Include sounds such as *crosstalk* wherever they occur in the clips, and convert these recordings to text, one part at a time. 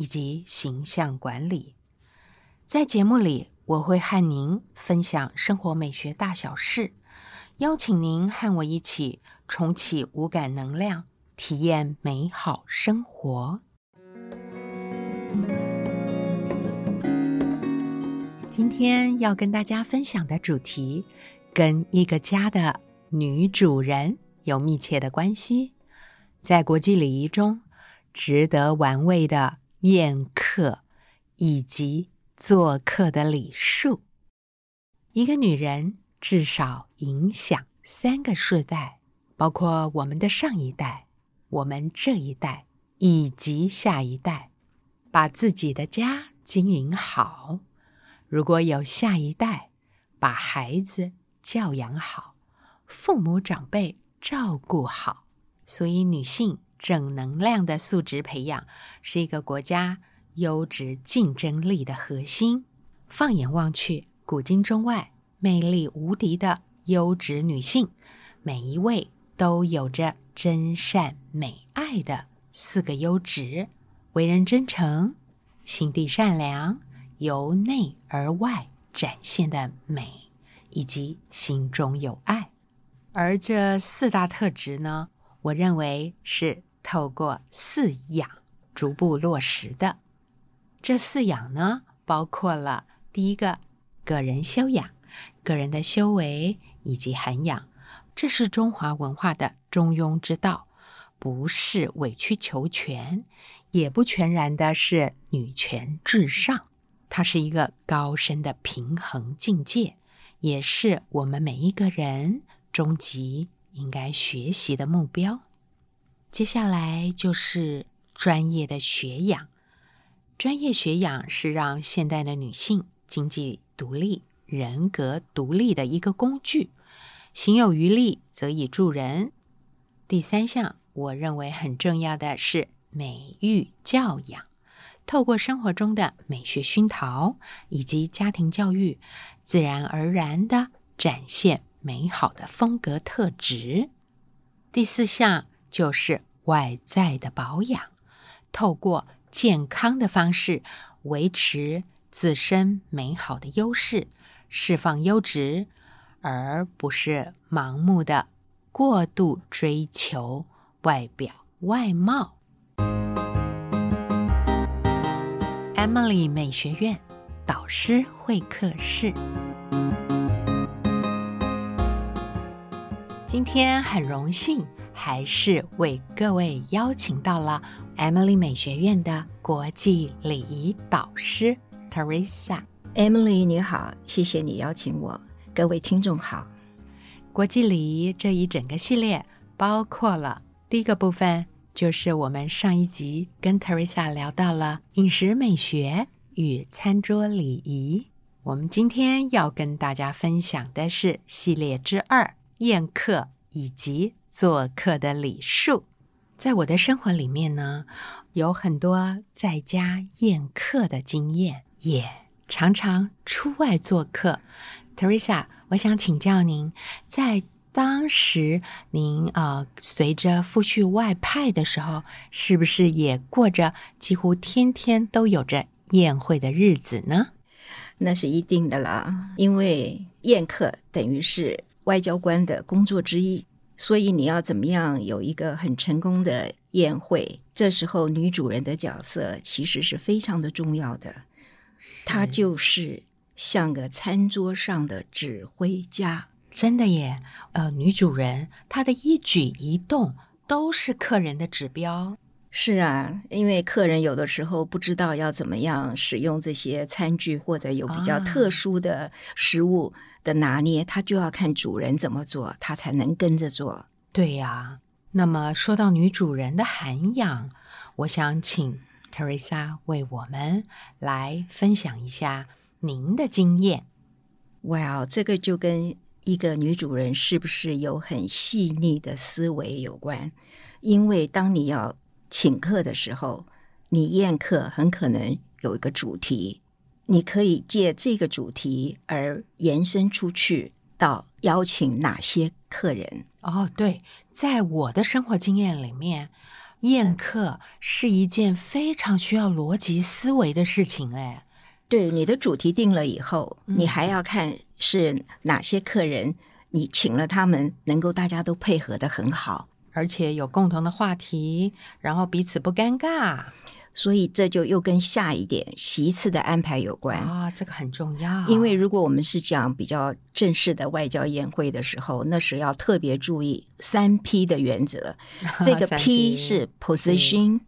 以及形象管理，在节目里我会和您分享生活美学大小事，邀请您和我一起重启五感能量，体验美好生活。今天要跟大家分享的主题，跟一个家的女主人有密切的关系，在国际礼仪中值得玩味的。宴客以及做客的礼数，一个女人至少影响三个世代，包括我们的上一代、我们这一代以及下一代。把自己的家经营好，如果有下一代，把孩子教养好，父母长辈照顾好，所以女性。正能量的素质培养是一个国家优质竞争力的核心。放眼望去，古今中外，魅力无敌的优质女性，每一位都有着真善美爱的四个优质：为人真诚，心地善良，由内而外展现的美，以及心中有爱。而这四大特质呢，我认为是。透过饲养逐步落实的，这饲养呢，包括了第一个个人修养、个人的修为以及涵养，这是中华文化的中庸之道，不是委曲求全，也不全然的是女权至上，它是一个高深的平衡境界，也是我们每一个人终极应该学习的目标。接下来就是专业的学养。专业学养是让现代的女性经济独立、人格独立的一个工具。行有余力，则以助人。第三项，我认为很重要的是美育教养。透过生活中的美学熏陶以及家庭教育，自然而然的展现美好的风格特质。第四项。就是外在的保养，透过健康的方式维持自身美好的优势，释放优质，而不是盲目的过度追求外表外貌。Emily 美学院导师会客室，今天很荣幸。还是为各位邀请到了 Emily 美学院的国际礼仪导师 Teresa。Emily 你好，谢谢你邀请我。各位听众好。国际礼仪这一整个系列包括了第一个部分，就是我们上一集跟 Teresa 聊到了饮食美学与餐桌礼仪。我们今天要跟大家分享的是系列之二宴客以及。做客的礼数，在我的生活里面呢，有很多在家宴客的经验，也常常出外做客。Teresa，我想请教您，在当时您呃随着父婿外派的时候，是不是也过着几乎天天都有着宴会的日子呢？那是一定的啦，因为宴客等于是外交官的工作之一。所以你要怎么样有一个很成功的宴会？这时候女主人的角色其实是非常的重要的，她就是像个餐桌上的指挥家。真的耶，呃，女主人她的一举一动都是客人的指标。是啊，因为客人有的时候不知道要怎么样使用这些餐具，或者有比较特殊的食物。的拿捏，他就要看主人怎么做，他才能跟着做。对呀。那么说到女主人的涵养，我想请 Teresa 为我们来分享一下您的经验。哇，这个就跟一个女主人是不是有很细腻的思维有关。因为当你要请客的时候，你宴客很可能有一个主题，你可以借这个主题而延伸出去到邀请哪些客人。哦，对，在我的生活经验里面，宴客是一件非常需要逻辑思维的事情。哎，对，你的主题定了以后，你还要看是哪些客人，你请了他们，能够大家都配合的很好，而且有共同的话题，然后彼此不尴尬。所以这就又跟下一点席次的安排有关啊，这个很重要。因为如果我们是讲比较正式的外交宴会的时候，那是要特别注意三 P 的原则。*laughs* 这个 P 是 position、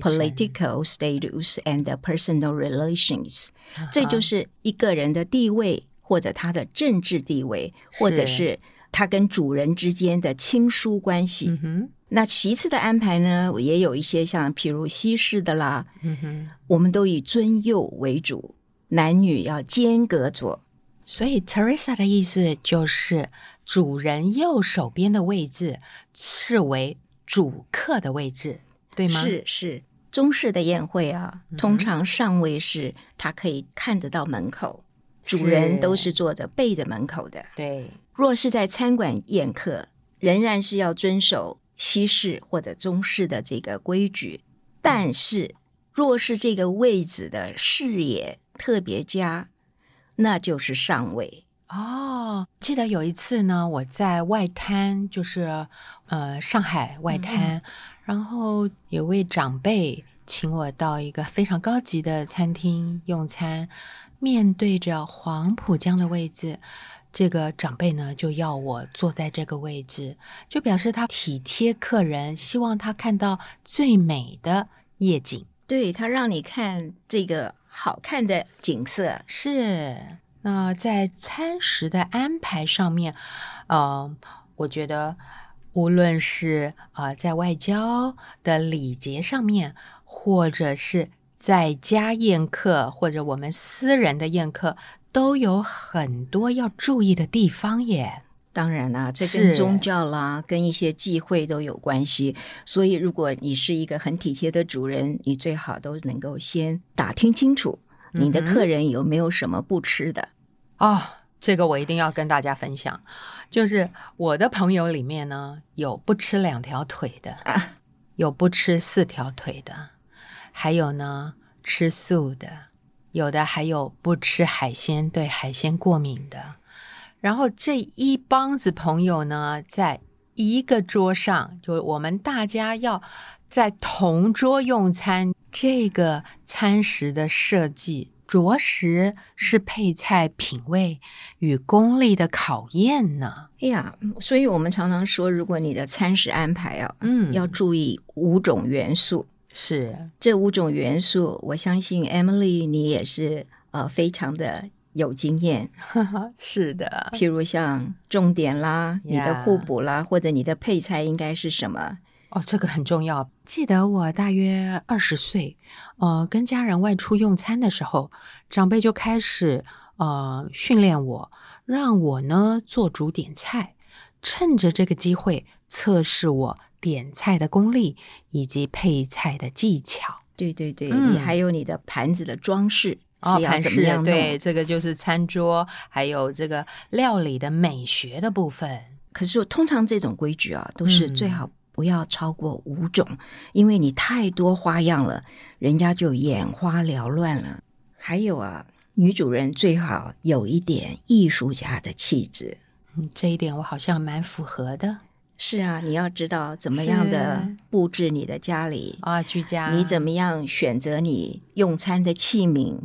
political status and personal relations，这就是一个人的地位或者他的政治地位，或者是他跟主人之间的亲疏关系。那其次的安排呢，也有一些像譬如西式的啦，嗯哼，我们都以尊幼为主，男女要间隔坐。所以 Teresa 的意思就是，主人右手边的位置视为主客的位置，对吗？是是，中式的宴会啊，通常上位是他可以看得到门口，主人都是坐着背着门口的。对，若是在餐馆宴客，仍然是要遵守。西式或者中式的这个规矩，但是若是这个位置的视野特别佳，那就是上位哦。记得有一次呢，我在外滩，就是呃上海外滩，然后有位长辈请我到一个非常高级的餐厅用餐，面对着黄浦江的位置。这个长辈呢，就要我坐在这个位置，就表示他体贴客人，希望他看到最美的夜景。对他让你看这个好看的景色。是。那在餐食的安排上面，呃，我觉得无论是啊在外交的礼节上面，或者是在家宴客，或者我们私人的宴客。都有很多要注意的地方耶。当然啦，这跟宗教啦，跟一些忌讳都有关系。所以，如果你是一个很体贴的主人，你最好都能够先打听清楚你的客人有没有什么不吃的。哦，这个我一定要跟大家分享。就是我的朋友里面呢，有不吃两条腿的，有不吃四条腿的，还有呢吃素的。有的还有不吃海鲜、对海鲜过敏的，然后这一帮子朋友呢，在一个桌上，就我们大家要在同桌用餐，这个餐食的设计，着实是配菜品味与功力的考验呢。哎呀，所以我们常常说，如果你的餐食安排啊，嗯，要注意五种元素。是这五种元素，我相信 Emily 你也是呃非常的有经验。*laughs* 是的，譬如像重点啦，你的互补啦，或者你的配菜应该是什么？哦，这个很重要。记得我大约二十岁，呃，跟家人外出用餐的时候，长辈就开始呃训练我，让我呢做主点菜，趁着这个机会测试我。点菜的功力以及配菜的技巧，对对对，你还有你的盘子的装饰是要怎么样对，这个就是餐桌，还有这个料理的美学的部分。可是通常这种规矩啊，都是最好不要超过五种，因为你太多花样了，人家就眼花缭乱了。还有啊，女主人最好有一点艺术家的气质，嗯，这一点我好像蛮符合的。是啊，你要知道怎么样的布置你的家里啊，居家。你怎么样选择你用餐的器皿？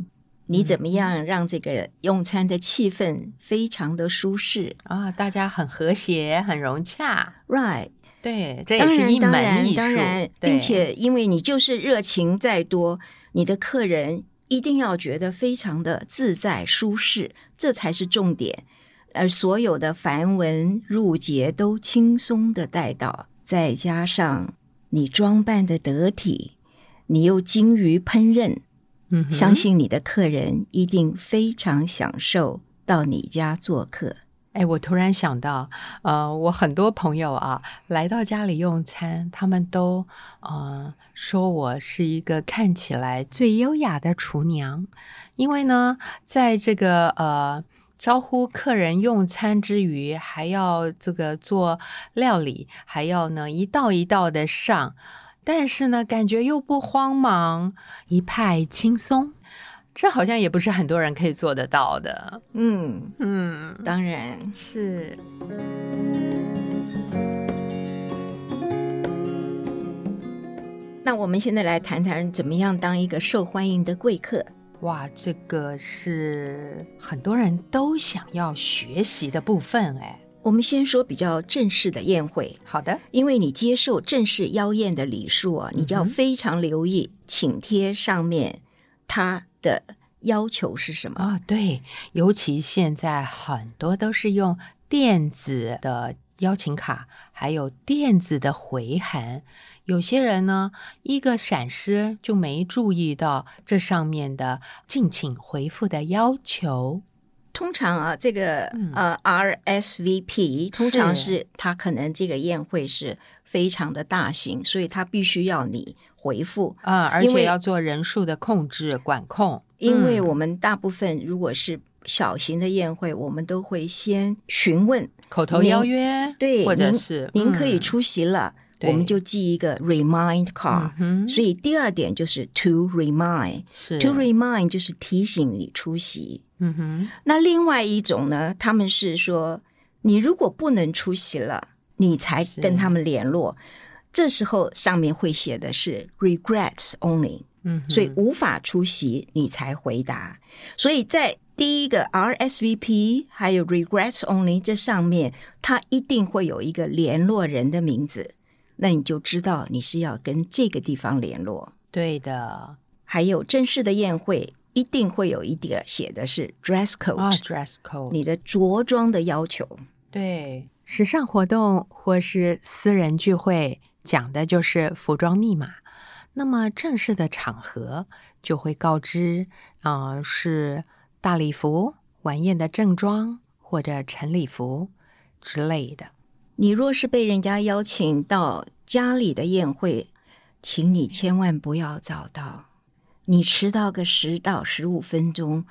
你怎么样让这个用餐的气氛非常的舒适啊？大家很和谐，很融洽。Right，对，这也是一门艺术。当然，并且因为你就是热情再多，你的客人一定要觉得非常的自在舒适，这才是重点。而所有的繁文缛节都轻松的带到，再加上你装扮的得体，你又精于烹饪，嗯，相信你的客人一定非常享受到你家做客。哎，我突然想到，呃，我很多朋友啊来到家里用餐，他们都呃说我是一个看起来最优雅的厨娘，因为呢，在这个呃招呼客人用餐之余，还要这个做料理，还要呢一道一道的上，但是呢，感觉又不慌忙，一派轻松，这好像也不是很多人可以做得到的。嗯，嗯，当然。是。那我们现在来谈谈怎么样当一个受欢迎的贵客。哇，这个是很多人都想要学习的部分哎。我们先说比较正式的宴会，好的，因为你接受正式邀宴的礼数啊，你就要非常留意请帖上面它的要求是什么。啊、对，尤其现在很多都是用电子的邀请卡，还有电子的回函。有些人呢，一个闪失就没注意到这上面的敬请回复的要求。通常啊，这个、嗯呃 RSVP 通常是他可能这个宴会是非常的大型，所以他必须要你回复。啊、而且要做人数的控制管控，嗯因为我们大部分如果是小型的宴会，我们都会先询问，口头邀约，对，或者是您可以嗯出席了，对我们就记一个 remind card。嗯哼，所以第二点就是 to remind，to remind 就是提醒你出席。嗯哼，那另外一种呢，他们是说，你如果不能出席了，你才跟他们联络。这时候上面会写的是 regrets only，嗯，所以无法出席你才回答。所以在第一个 RSVP 还有 regrets only 这上面，它一定会有一个联络人的名字，那你就知道你是要跟这个地方联络。对的还有正式的宴会一定会有一点写的是 dress code，、啊，dress code，你的着装的要求。对，时尚活动或是私人聚会讲的就是服装密码。那么正式的场合就会告知，啊、是大礼服、晚宴的正装或者晨礼服之类的。你若是被人家邀请到家里的宴会，请你千万不要早到，你迟到个十到十五分钟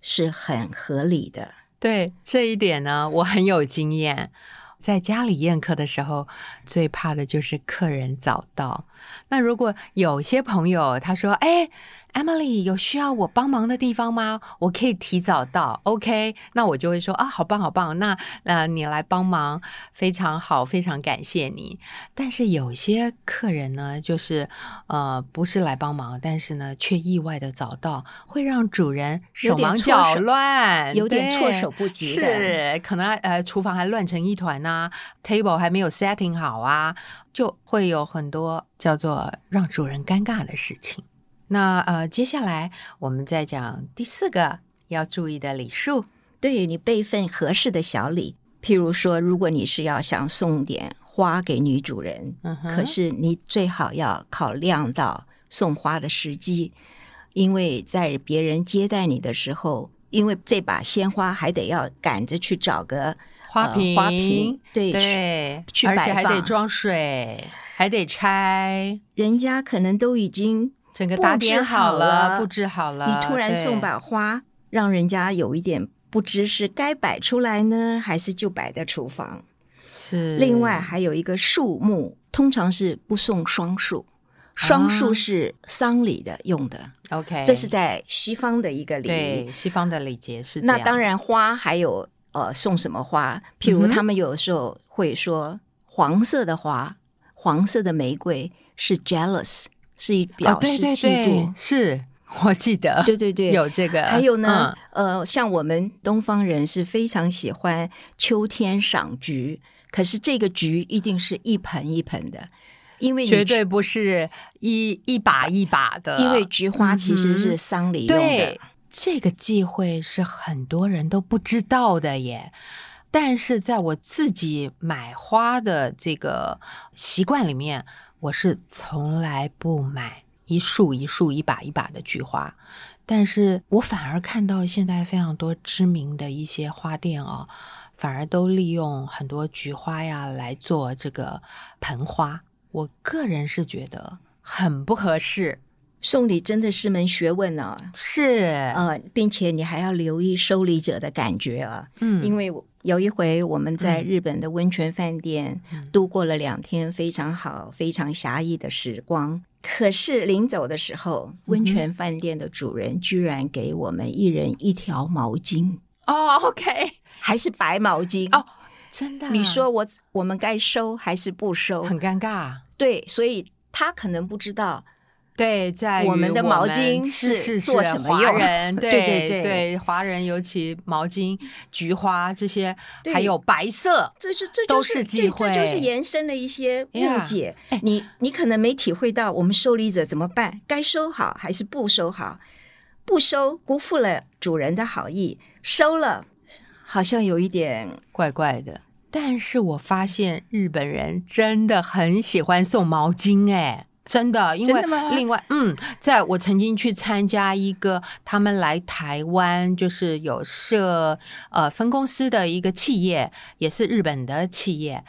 是很合理的。对这一点呢，我很有经验。在家里宴客的时候，最怕的就是客人早到。那如果有些朋友他说：“哎，Emily 有需要我帮忙的地方吗？我可以提早到。”OK，那我就会说：“啊，好棒，好棒！那呃，你来帮忙，非常好，非常感谢你。”但是有些客人呢，就是呃，不是来帮忙，但是呢，却意外的早到，会让主人手忙脚乱，有点措手不及的是可能呃，厨房还乱成一团呐、t a b l e 还没有 setting 好啊，就会有很多叫做让主人尴尬的事情。那呃，接下来我们再讲第四个要注意的礼数。对于你备份合适的小礼，譬如说，如果你是要想送点花给女主人，嗯可是你最好要考量到送花的时机，因为在别人接待你的时候，因为这把鲜花还得要赶着去找个呃花瓶，花瓶对对，去而且还得装水，还得拆，人家可能都已经整个打布置点好了，布置好了。你突然送把花，让人家有一点不知是该摆出来呢，还是就摆在厨房。是另外还有一个树木，通常是不送双数，双数是丧礼的用的，OK，这是在西方的一个礼仪。对西方的礼节是那当然，花还有呃送什么花？譬如他们有时候会说黄色的花，黄色的玫瑰是 jealous，是以表哦、对对示嫉对妒。是我记得，对对对，有这个。还有呢，嗯呃，像我们东方人是非常喜欢秋天赏菊，可是这个菊一定是一盆一盆的，因为绝对不是一一把一把的，因为菊花其实是丧礼用的。对这个忌讳是很多人都不知道的耶。但是在我自己买花的这个习惯里面，我是从来不买一束一束、一把一把的菊花。但是我反而看到现在非常多知名的一些花店哦，反而都利用很多菊花呀来做这个盆花。我个人是觉得很不合适。送礼真的是门学问呢、是，呃，并且你还要留意收礼者的感觉啊。嗯因为有一回我们在日本的温泉饭店度过了两天非常好、非常侠义的时光。可是临走的时候，温泉饭店的主人居然给我们一人一条毛巾，哦，OK，还是白毛巾。哦真的，你说我我们该收还是不收？很尴尬。对，所以他可能不知道。对，在我们的毛巾是是是做是华什么用人 *laughs* 对对对对华人尤其毛巾、菊花这些，对还有白色，这是这都就是是忌对这就是延伸了一些误解。你你可能没体会到我们受礼者怎么办，该收好还是不收好？不收辜负了主人的好意，收了好像有一点怪怪的。但是我发现日本人真的很喜欢送毛巾，哎，真的，因为另外，嗯，在我曾经去参加一个他们来台湾，就是有设呃分公司的一个企业，也是日本的企业，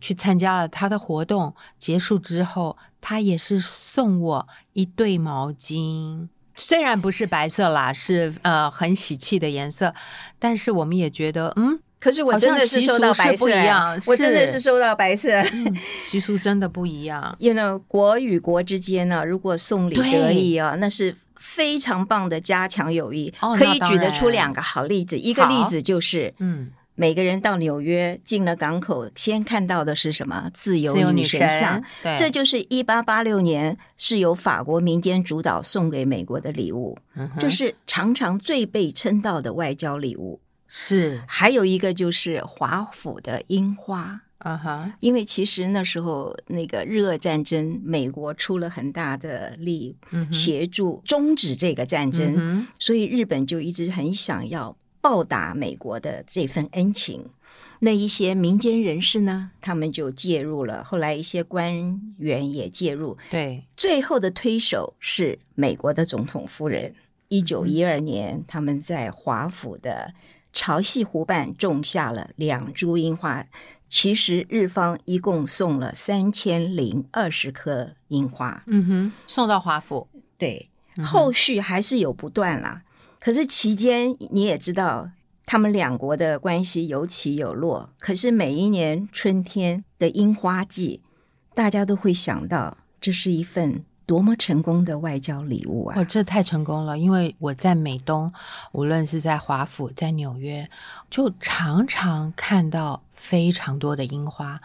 去参加了他的活动，结束之后，他也是送我一对毛巾。虽然不是白色啦，是呃很喜气的颜色，但是我们也觉得，嗯，可是我真的是收到白色哎一样我真的是是收到白色。习俗真的不一样。*laughs* you know，国与国之间呢，如果送礼得意啊，那是非常棒的加强友谊。哦可以举得出两个好例子，一个例子就是，嗯，每个人到纽约进了港口，先看到的是什么？自由女神像。对，这就是一八八六年是由法国民间主导送给美国的礼物，嗯这是常常最被称道的外交礼物。是，还有一个就是华府的樱花，啊哈，因为其实那时候那个日俄战争，美国出了很大的力协助终止这个战争，嗯所以日本就一直很想要报答美国的这份恩情。那一些民间人士呢，他们就介入了，后来一些官员也介入，对，最后的推手是美国的总统夫人。一九一二年，他们在华府的潮汐湖畔种下了两株樱花。其实日方一共送了三千零二十颗樱花，嗯哼，送到华府，对，后续还是有不断啦。可是期间你也知道，他们两国的关系有起有落。可是每一年春天的樱花季，大家都会想到，这是一份多么成功的外交礼物啊！哦，这太成功了！因为我在美东，无论是在华府、在纽约，就常常看到非常多的樱花。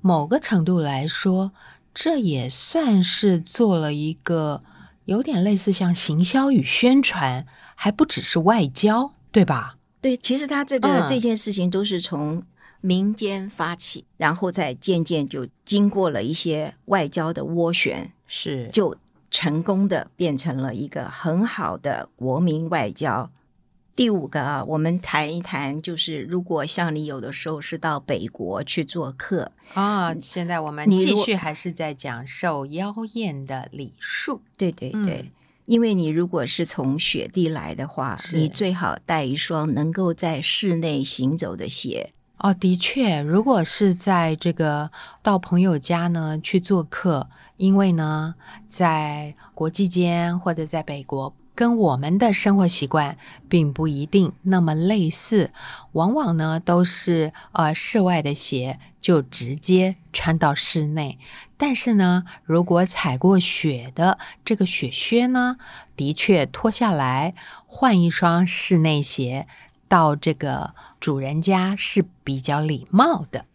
某个程度来说，这也算是做了一个有点类似像行销与宣传，还不只是外交，对吧？对，其实他这个、嗯这件事情都是从民间发起，然后再渐渐就经过了一些外交的涡旋，是，就成功的变成了一个很好的国民外交。第五个啊，我们谈一谈，就是如果像你有的时候是到北国去做客，啊，现在我们继续还是在讲受妖艳的礼数。对对嗯对，因为你如果是从雪地来的话，你最好带一双能够在室内行走的鞋。哦，的确，如果是在这个到朋友家呢去做客，因为呢，在国际间或者在北国，跟我们的生活习惯并不一定那么类似，往往呢都是呃室外的鞋就直接穿到室内，但是呢，如果踩过雪的这个雪靴呢，的确脱下来换一双室内鞋。到这个主人家是比较礼貌的，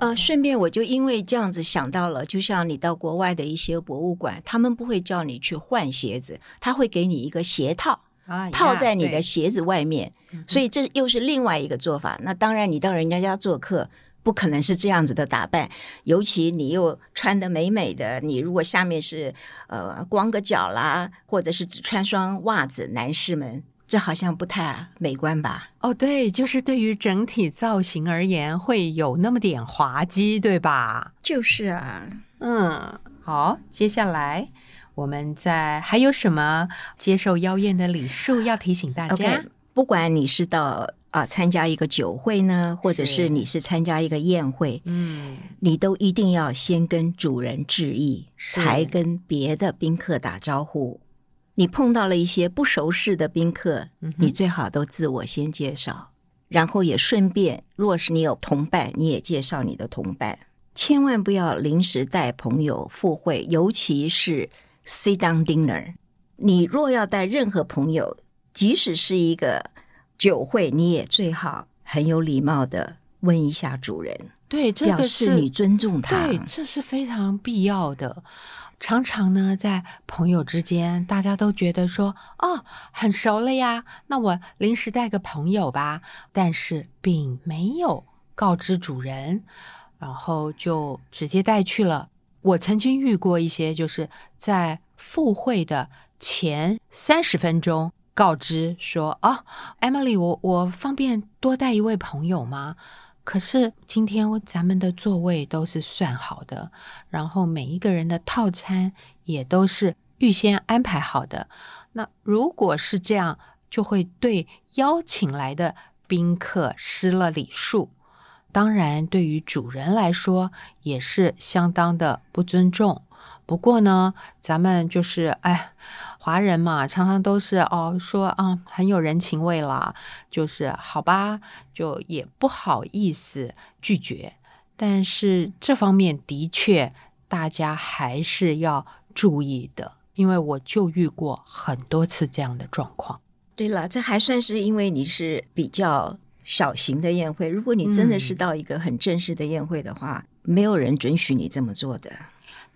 呃，顺便我就因为这样子想到了，就像你到国外的一些博物馆，他们不会叫你去换鞋子，他会给你一个鞋套，啊套在你的鞋子外面，所以这又是另外一个做法。那当然，你到人家家做客。不可能是这样子的打扮，尤其你又穿的美美的，你如果下面是呃光个脚啦，或者是只穿双袜子，男士们这好像不太美观吧？哦，对，就是对于整体造型而言，会有那么点滑稽，对吧？就是啊，嗯，好，接下来我们在还有什么接受邀宴的礼数要提醒大家不管你是到啊、参加一个酒会呢，或者是是你是参加一个宴会，嗯，你都一定要先跟主人致意，才跟别的宾客打招呼。你碰到了一些不熟识的宾客，嗯你最好都自我先介绍，然后也顺便，若是你有同伴，你也介绍你的同伴。千万不要临时带朋友赴会，尤其是 sit down dinner。你若要带任何朋友，即使是一个酒会，你也最好很有礼貌的问一下主人。对，这表个是示你尊重他。对，这是非常必要的。常常呢，在朋友之间，大家都觉得说，哦，很熟了呀，那我临时带个朋友吧，但是并没有告知主人，然后就直接带去了。我曾经遇过一些，就是在赴会的前三十分钟告知说，啊，Emily，我我方便多带一位朋友吗？可是今天咱们的座位都是算好的，然后每一个人的套餐也都是预先安排好的。那如果是这样，就会对邀请来的宾客失了礼数。当然，对于主人来说也是相当的不尊重。不过呢，咱们就是哎，华人嘛，常常都是哦说啊很有人情味啦，就是好吧，就也不好意思拒绝。但是这方面的确大家还是要注意的，因为我就遇过很多次这样的状况。对了，这还算是因为你是比较小型的宴会。如果你真的是嗯到一个很正式的宴会的话，没有人准许你这么做的。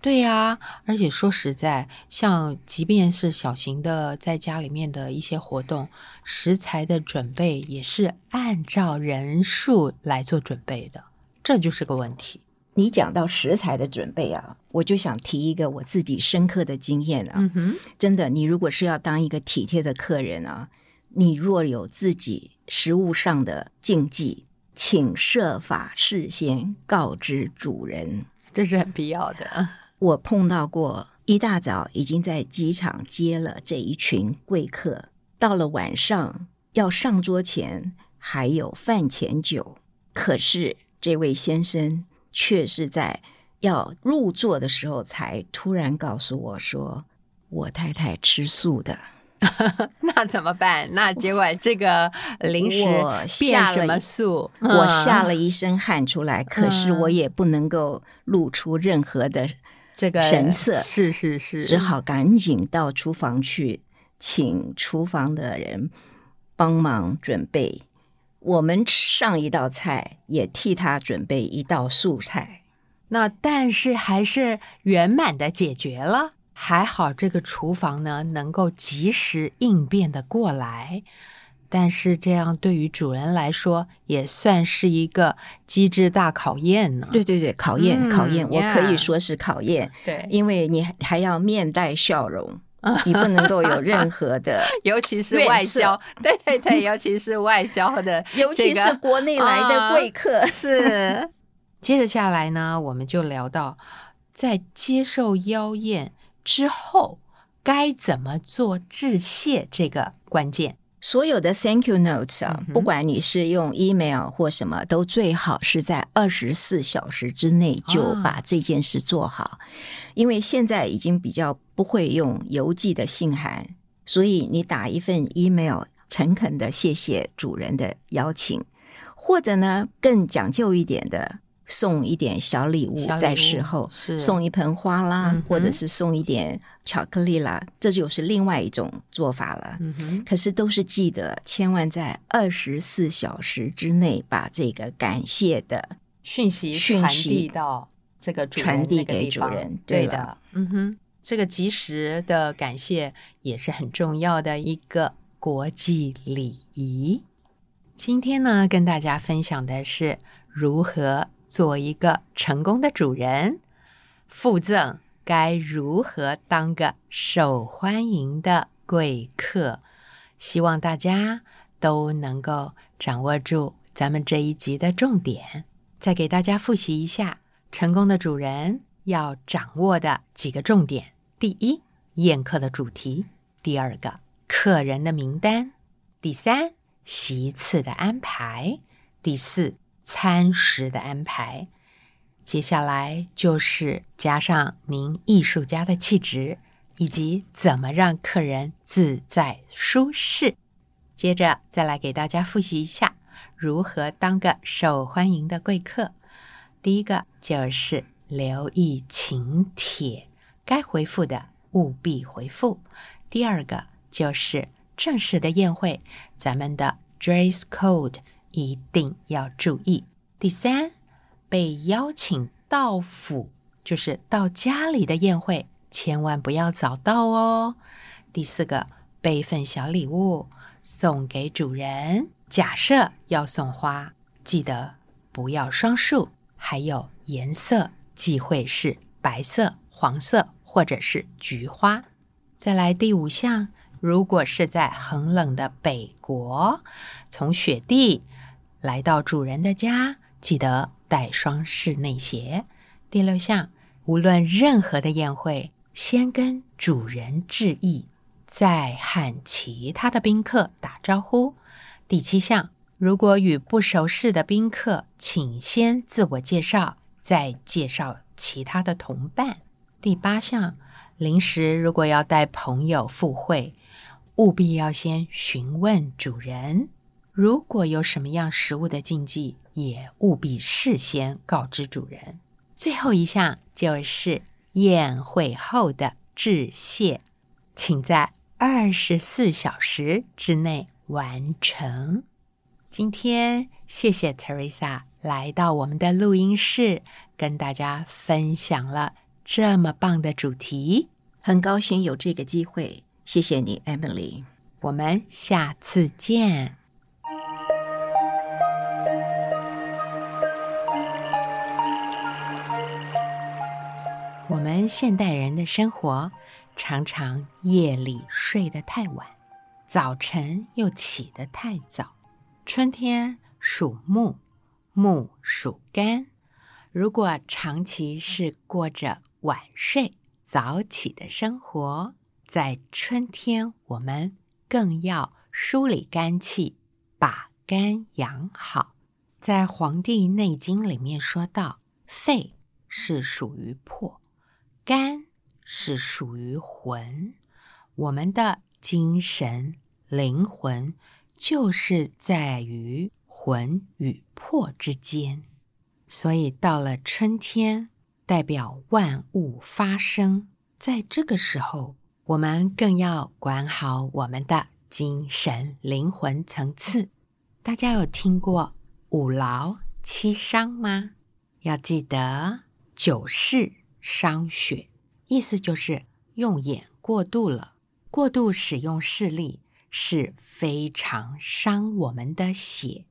对呀、而且说实在，像即便是小型的在家里面的一些活动，食材的准备也是按照人数来做准备的，这就是个问题。你讲到食材的准备啊，我就想提一个我自己深刻的经验啊。嗯哼，真的，你如果是要当一个体贴的客人啊，你若有自己食物上的禁忌，请设法事先告知主人。这是很必要的。我碰到过一大早已经在机场接了这一群贵客，到了晚上要上桌前还有饭前酒，可是这位先生却是在要入座的时候才突然告诉我说：“我太太吃素的。*laughs* ”那怎么办？那结果这个临时我变什么下了一素？我下嗯了一身汗出来，可是嗯我也不能够露出任何的这个神色是是是，只好赶紧到厨房去，请厨房的人帮忙准备。我们上一道菜，也替他准备一道素菜。那但是还是圆满的解决了，还好这个厨房呢能够及时应变的过来。但是这样对于主人来说也算是一个机智大考验呢。对对对，考验、嗯考验，我可以说是考验，对，因为你还还要面带笑容，*laughs* 你不能够有任何的，*laughs* 尤其是外交，对对对，尤其是外交的 *laughs* 尤其是国内来的贵客。是。接着下来呢，我们就聊到在接受邀宴之后该怎么做致谢这个关键。所有的 thank you notes 啊，嗯不管你是用 email 或什么，都最好是在二十四小时之内就啊。把这件事做好，因为现在已经比较不会用邮寄的信函，所以你打一份 email，诚恳的谢谢主人的邀请，或者呢更讲究一点的。送一点小礼物在事后，是。送一盆花啦，嗯或者是送一点巧克力啦，这就是另外一种做法了。嗯哼，可是都是记得，千万在二十四小时之内把这个感谢的讯息传讯息递到这个主人传递给主人对对的，嗯哼，这个及时的感谢也是很重要的一个国际礼仪。今天呢，跟大家分享的是如何做一个成功的主人，附赠该如何当个受欢迎的贵客。希望大家都能够掌握住咱们这一集的重点。再给大家复习一下成功的主人要掌握的几个重点：第一，宴客的主题；第二个，客人的名单；第三，席次的安排；第四，餐食的安排。接下来就是加上您艺术家的气质，以及怎么让客人自在舒适。接着再来给大家复习一下如何当个受欢迎的贵客。第一个就是留意请帖，该回复的务必回复。第二个就是正式的宴会，咱们的 dress code 一定要注意。第三。被邀请到府，就是到家里的宴会，千万不要早到哦。第四个，备份小礼物送给主人。假设要送花，记得不要双数，还有颜色忌讳是白色、黄色或者是菊花。再来第五项，如果是在很冷的北国，从雪地来到主人的家，记得。带双室内鞋。第六项，无论任何的宴会，先跟主人致意，再和其他的宾客打招呼。第七项，如果与不熟识的宾客，请先自我介绍，再介绍其他的同伴。第八项，临时如果要带朋友赴会，务必要先询问主人。如果有什么样食物的禁忌，也务必事先告知主人。最后一项就是宴会后的致谢，请在二十四小时之内完成。今天谢谢 Teresa 来到我们的录音室，跟大家分享了这么棒的主题，很高兴有这个机会。谢谢你，Emily。我们下次见。们现代人的生活常常夜里睡得太晚，早晨又起得太早。春天属木，木属肝。如果长期是过着晚睡早起的生活，在春天我们更要梳理肝气，把肝养好。在《黄帝内经》里面说到，肺是属于魄。肝是属于魂，我们的精神灵魂就是在于魂与魄之间，所以到了春天，代表万物发生，在这个时候，我们更要管好我们的精神灵魂层次。大家有听过五劳七伤吗？要记得九世。伤血，意思就是用眼过度了，过度使用视力是非常伤我们的血。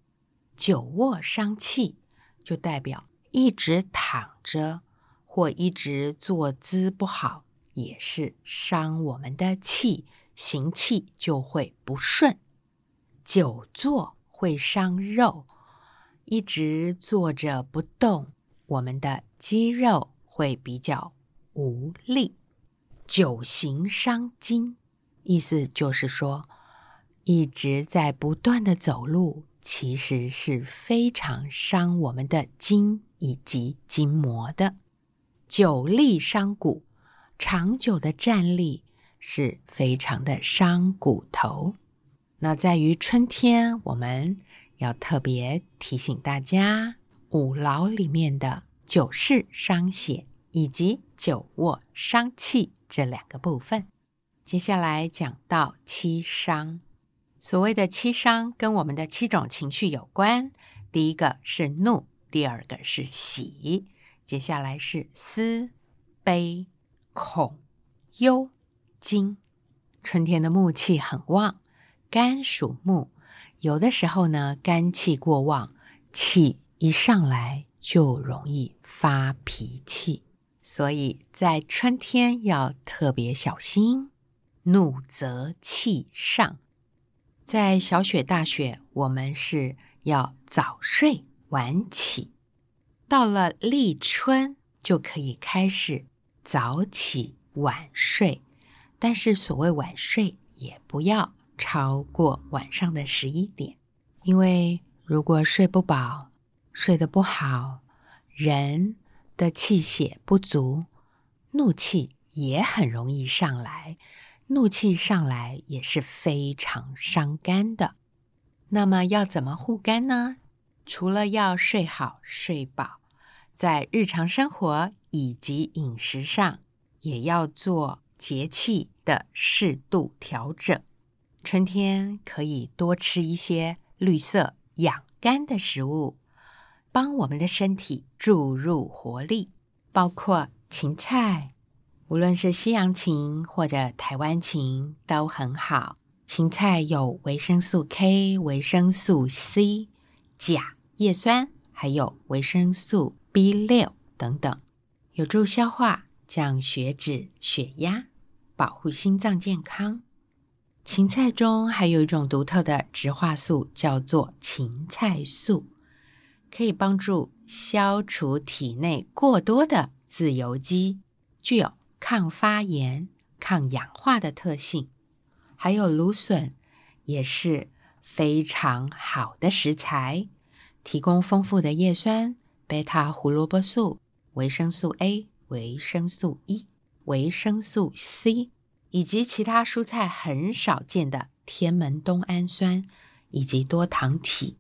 久卧伤气，就代表一直躺着或一直坐姿不好，也是伤我们的气，行气就会不顺。久坐会伤肉，一直坐着不动，我们的肌肉。会比较无力，久行伤筋，意思就是说，一直在不断的走路，其实是非常伤我们的筋以及筋膜的。久立伤骨，长久的站立是非常的伤骨头。那在于春天，我们要特别提醒大家，五劳里面的。久视伤血以及久卧伤气这两个部分，接下来讲到七伤。所谓的七伤跟我们的七种情绪有关。第一个是怒，第二个是喜，接下来是思、悲、恐、忧、惊。春天的木气很旺，肝属木，有的时候呢，肝气过旺，气一上来。就容易发脾气，所以在春天要特别小心。怒则气上，在小雪大雪，我们是要早睡晚起；到了立春，就可以开始早起晚睡，但是所谓晚睡，也不要超过晚上的十一点，因为如果睡不饱、睡得不好，人的气血不足，怒气也很容易上来。怒气上来也是非常伤肝的。那么要怎么护肝呢？除了要睡好睡饱，在日常生活以及饮食上，也要做节气的适度调整。春天可以多吃一些绿色养肝的食物，帮我们的身体注入活力，包括芹菜。无论是西洋芹或者台湾芹都很好。芹菜有维生素 K、维生素 C、钾、叶酸，还有维生素 B 六等等，有助消化、降血脂、血压，保护心脏健康。芹菜中还有一种独特的植化素，叫做芹菜素，可以帮助消除体内过多的自由基，具有。抗发炎、抗氧化的特性，还有芦笋也是非常好的食材，提供丰富的叶酸、贝塔胡萝卜素、维生素 A、维生素 E、维生素 C，以及其他蔬菜很少见的天门冬氨酸以及多糖体。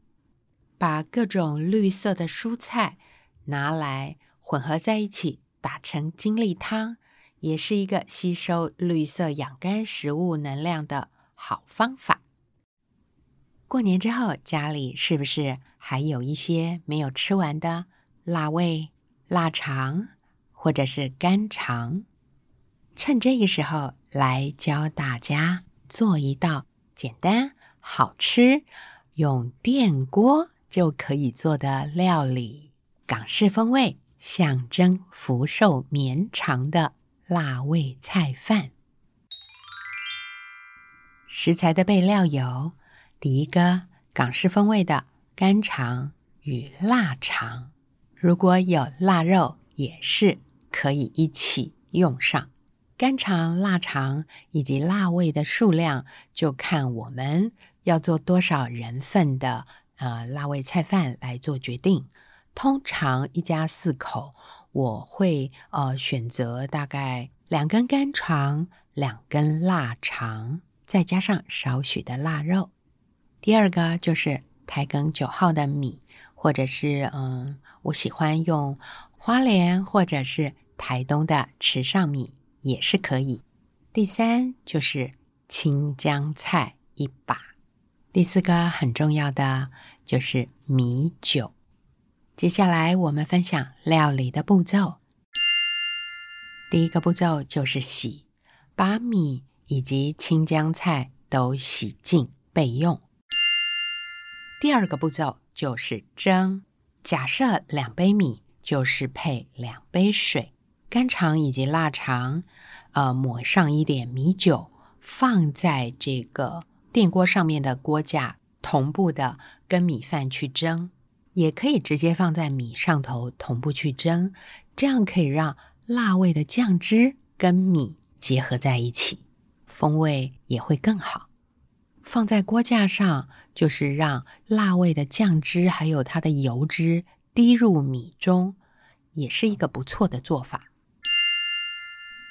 把各种绿色的蔬菜拿来混合在一起，打成精力汤。也是一个吸收绿色养肝食物能量的好方法。过年之后，家里是不是还有一些没有吃完的腊味、腊肠或者是肝肠？趁这个时候来教大家做一道简单、好吃、用电锅就可以做的料理——港式风味，象征福寿绵长的。辣味菜饭，食材的备料有：第一个港式风味的干肠与腊肠，如果有腊肉也是可以一起用上。干肠、腊肠以及辣味的数量，就看我们要做多少人份的呃辣味菜饭来做决定。通常一家四口。我会呃选择大概两根干肠，两根腊肠，再加上少许的腊肉。第二个就是台梗九号的米，或者是嗯，我喜欢用花莲或者是台东的池上米也是可以。第三就是青江菜一把。第四个很重要的就是米酒。接下来我们分享料理的步骤。第一个步骤就是洗，把米以及青江菜都洗净备用。第二个步骤就是蒸。假设两杯米就是配两杯水，干肠以及腊肠，呃，抹上一点米酒，放在这个电锅上面的锅架，同步的跟米饭去蒸。也可以直接放在米上头同步去蒸，这样可以让辣味的酱汁跟米结合在一起，风味也会更好。放在锅架上，就是让辣味的酱汁还有它的油脂滴入米中，也是一个不错的做法。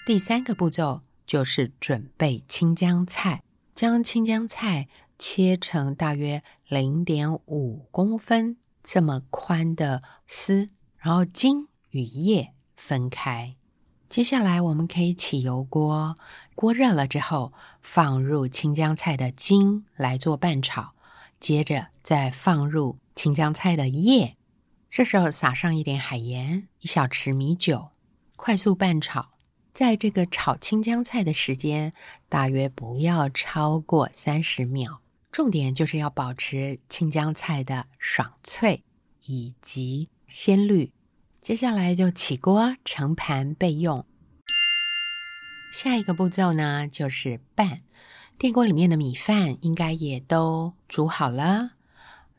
第三个步骤就是准备青江菜，将青江菜切成大约零点五公分。这么宽的丝，然后茎与叶分开。接下来我们可以起油锅，锅热了之后，放入青江菜的茎来做拌炒，接着再放入青江菜的叶。这时候撒上一点海盐，一小匙米酒，快速拌炒。在这个炒青江菜的时间，大约不要超过三十秒。重点就是要保持青江菜的爽脆以及鲜绿。接下来就起锅盛盘备用。下一个步骤呢，就是拌。电锅里面的米饭应该也都煮好了。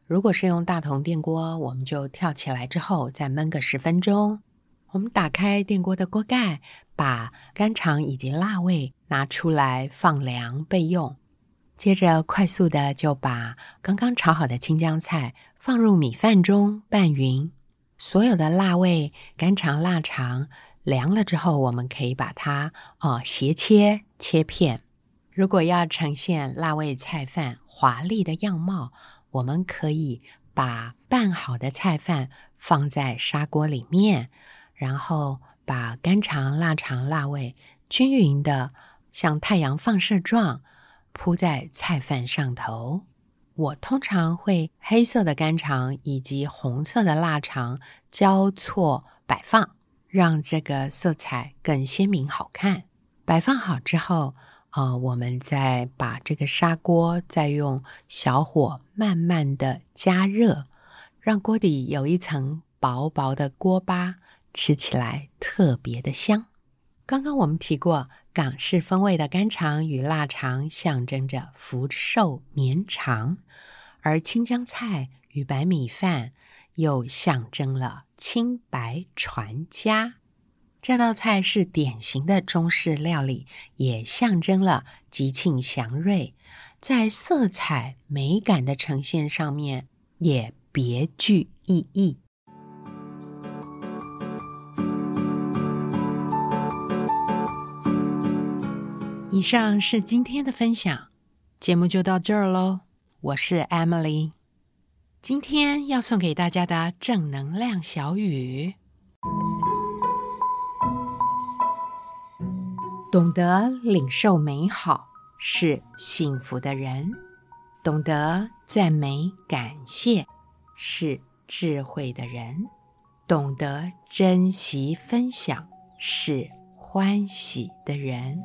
如果是用大同电锅，我们就跳起来之后再焖个十分钟。我们打开电锅的锅盖，把干肠以及辣味拿出来放凉备用。接着，快速的就把刚刚炒好的青江菜放入米饭中拌匀。所有的辣味、干肠、腊肠凉了之后，我们可以把它哦斜切切片。如果要呈现辣味菜饭华丽的样貌，我们可以把拌好的菜饭放在砂锅里面。然后把干肠、腊肠、腊味均匀的像太阳放射状铺在菜饭上头。我通常会黑色的干肠以及红色的腊肠交错摆放，让这个色彩更鲜明好看。摆放好之后，呃，我们再把这个砂锅再用小火慢慢的加热，让锅底有一层薄薄的锅巴。吃起来特别的香。刚刚我们提过，港式风味的干肠与腊肠象征着福寿绵长，而青江菜与白米饭又象征了清白传家。这道菜是典型的中式料理，也象征了吉庆祥瑞，在色彩美感的呈现上面也别具意义。以上是今天的分享，节目就到这儿喽。我是 Emily，今天要送给大家的正能量小语：懂得领受美好是幸福的人，懂得赞美感谢是智慧的人，懂得珍惜分享是欢喜的人。